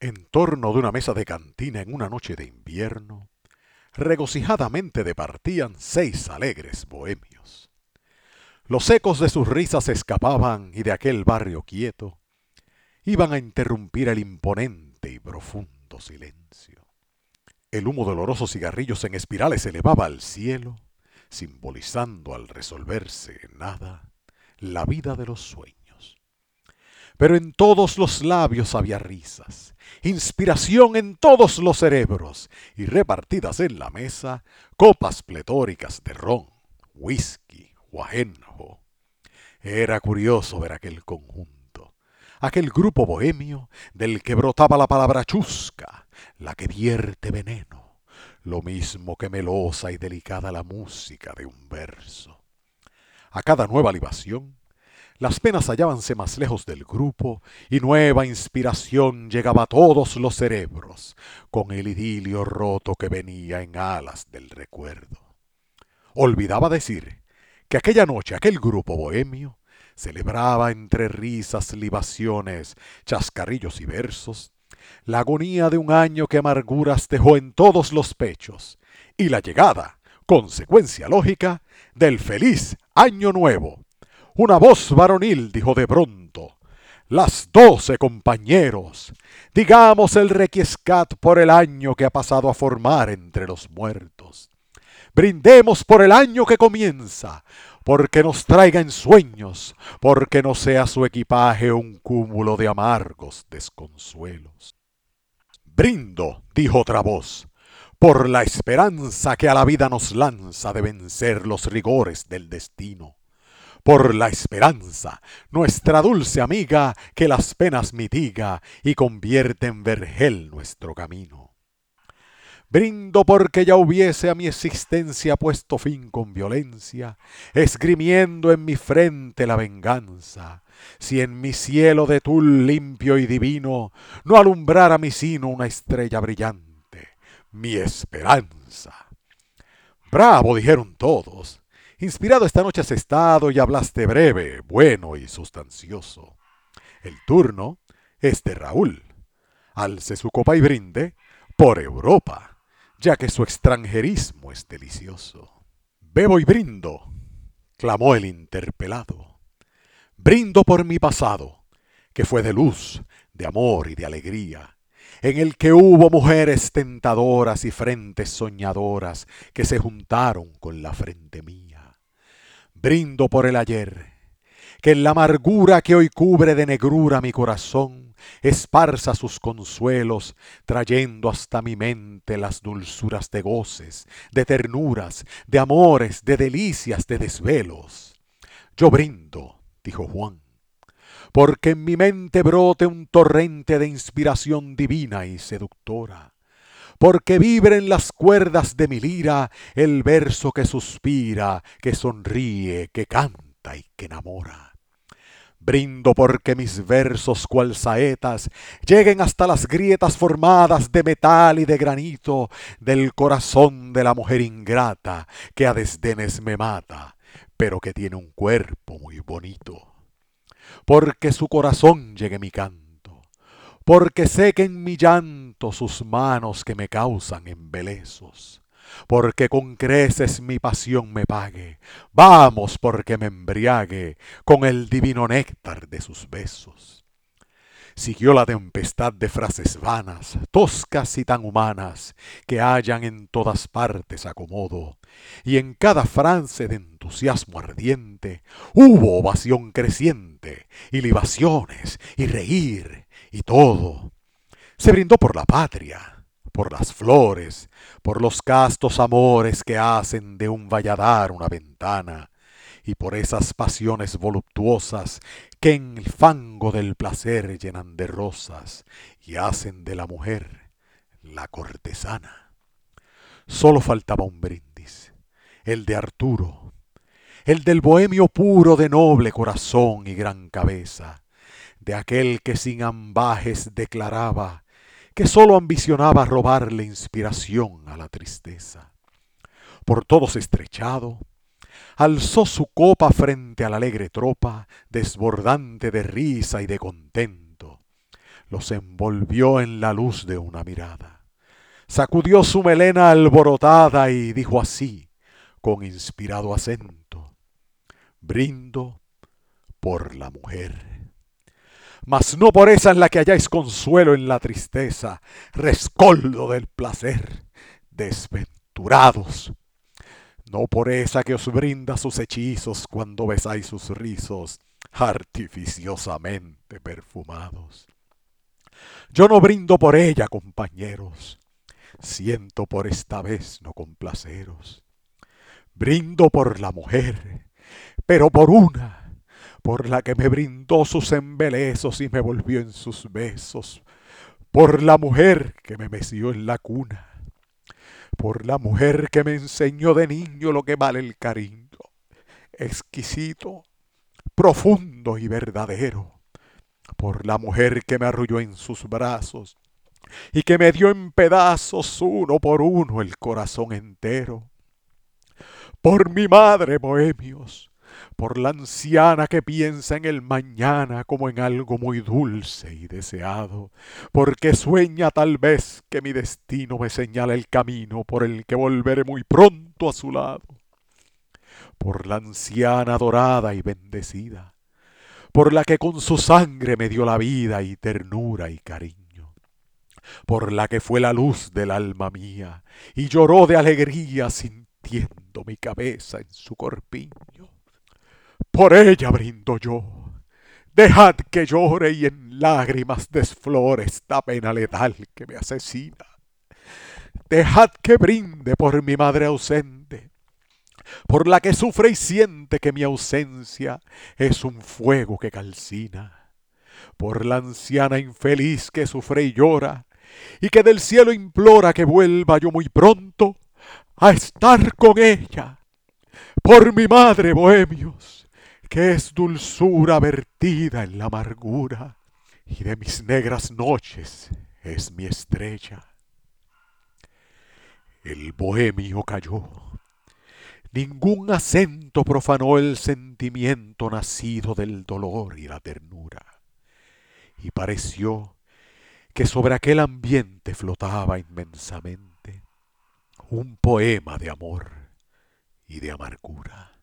En torno de una mesa de cantina en una noche de invierno, regocijadamente departían seis alegres bohemios. Los ecos de sus risas escapaban y de aquel barrio quieto iban a interrumpir el imponente y profundo silencio. El humo de olorosos cigarrillos en espirales elevaba al cielo, simbolizando al resolverse en nada la vida de los sueños pero en todos los labios había risas, inspiración en todos los cerebros y repartidas en la mesa copas pletóricas de ron, whisky o ajenjo. Era curioso ver aquel conjunto, aquel grupo bohemio del que brotaba la palabra chusca, la que vierte veneno, lo mismo que melosa y delicada la música de un verso. A cada nueva libación las penas hallábanse más lejos del grupo y nueva inspiración llegaba a todos los cerebros con el idilio roto que venía en alas del recuerdo. Olvidaba decir que aquella noche aquel grupo bohemio celebraba entre risas, libaciones, chascarrillos y versos la agonía de un año que amarguras dejó en todos los pechos y la llegada, consecuencia lógica, del feliz año nuevo una voz varonil dijo de pronto, las doce compañeros, digamos el requiescat por el año que ha pasado a formar entre los muertos. Brindemos por el año que comienza, porque nos traiga en sueños, porque no sea su equipaje un cúmulo de amargos desconsuelos. Brindo, dijo otra voz, por la esperanza que a la vida nos lanza de vencer los rigores del destino por la esperanza, nuestra dulce amiga, que las penas mitiga y convierte en vergel nuestro camino. Brindo porque ya hubiese a mi existencia puesto fin con violencia, esgrimiendo en mi frente la venganza, si en mi cielo de tul limpio y divino no alumbrara mi sino una estrella brillante, mi esperanza. Bravo, dijeron todos, Inspirado esta noche has estado y hablaste breve, bueno y sustancioso. El turno es de Raúl. Alce su copa y brinde por Europa, ya que su extranjerismo es delicioso. Bebo y brindo, clamó el interpelado. Brindo por mi pasado, que fue de luz, de amor y de alegría, en el que hubo mujeres tentadoras y frentes soñadoras que se juntaron con la frente mía brindo por el ayer, que en la amargura que hoy cubre de negrura mi corazón, esparza sus consuelos, trayendo hasta mi mente las dulzuras de goces, de ternuras, de amores, de delicias, de desvelos. Yo brindo, dijo Juan, porque en mi mente brote un torrente de inspiración divina y seductora porque vibren las cuerdas de mi lira el verso que suspira, que sonríe, que canta y que enamora. Brindo porque mis versos cual saetas lleguen hasta las grietas formadas de metal y de granito del corazón de la mujer ingrata que a desdenes me mata, pero que tiene un cuerpo muy bonito. Porque su corazón llegue mi canto porque en mi llanto sus manos que me causan embelezos, porque con creces mi pasión me pague, vamos porque me embriague con el divino néctar de sus besos. Siguió la tempestad de frases vanas, toscas y tan humanas, que hallan en todas partes acomodo, y en cada frase de entusiasmo ardiente hubo ovación creciente, y libaciones, y reír, y todo. Se brindó por la patria, por las flores, por los castos amores que hacen de un valladar una ventana, y por esas pasiones voluptuosas que en el fango del placer llenan de rosas y hacen de la mujer la cortesana. Solo faltaba un brindis, el de Arturo, el del bohemio puro de noble corazón y gran cabeza, de aquel que sin ambajes declaraba que sólo ambicionaba robarle inspiración a la tristeza. Por todos estrechado, alzó su copa frente a la alegre tropa, desbordante de risa y de contento. los envolvió en la luz de una mirada. Sacudió su melena alborotada y dijo así, con inspirado acento, brindo por la mujer. Mas no por esa en la que halláis consuelo en la tristeza, rescoldo del placer, desventurados. No por esa que os brinda sus hechizos cuando besáis sus rizos artificiosamente perfumados. Yo no brindo por ella, compañeros, siento por esta vez no complaceros. Brindo por la mujer, pero por una, por la que me brindó sus embelezos y me volvió en sus besos, por la mujer que me meció en la cuna, por la mujer que me enseñó de niño lo que vale el cariño, exquisito, profundo y verdadero por la mujer que me arrulló en sus brazos y que me dio en pedazos uno por uno el corazón entero. Por mi madre, bohemios, por la anciana que piensa en el mañana como en algo muy dulce y deseado, porque sueña tal vez que mi destino me señala el camino por el que volveré muy pronto a su lado. Por la anciana dorada y bendecida, por la que con su sangre me dio la vida y ternura y cariño, por la que fue la luz del alma mía y lloró de alegría sintiendo mi cabeza en su corpiño. Por ella brindo yo. Dejad que llore y en lágrimas desflore esta pena letal que me asesina. Dejad que brinde por mi madre ausente, por la que sufre y siente que mi ausencia es un fuego que calcina, por la anciana infeliz que sufre y llora, y que del cielo implora que vuelva yo muy pronto a estar con ella, por mi madre, bohemios, que es dulzura vertida en la amargura, y de mis negras noches es mi estrella. El bohemio cayó Ningún acento profanó el sentimiento nacido del dolor y la ternura. Y pareció que sobre aquel ambiente flotaba inmensamente un poema de amor y de amargura.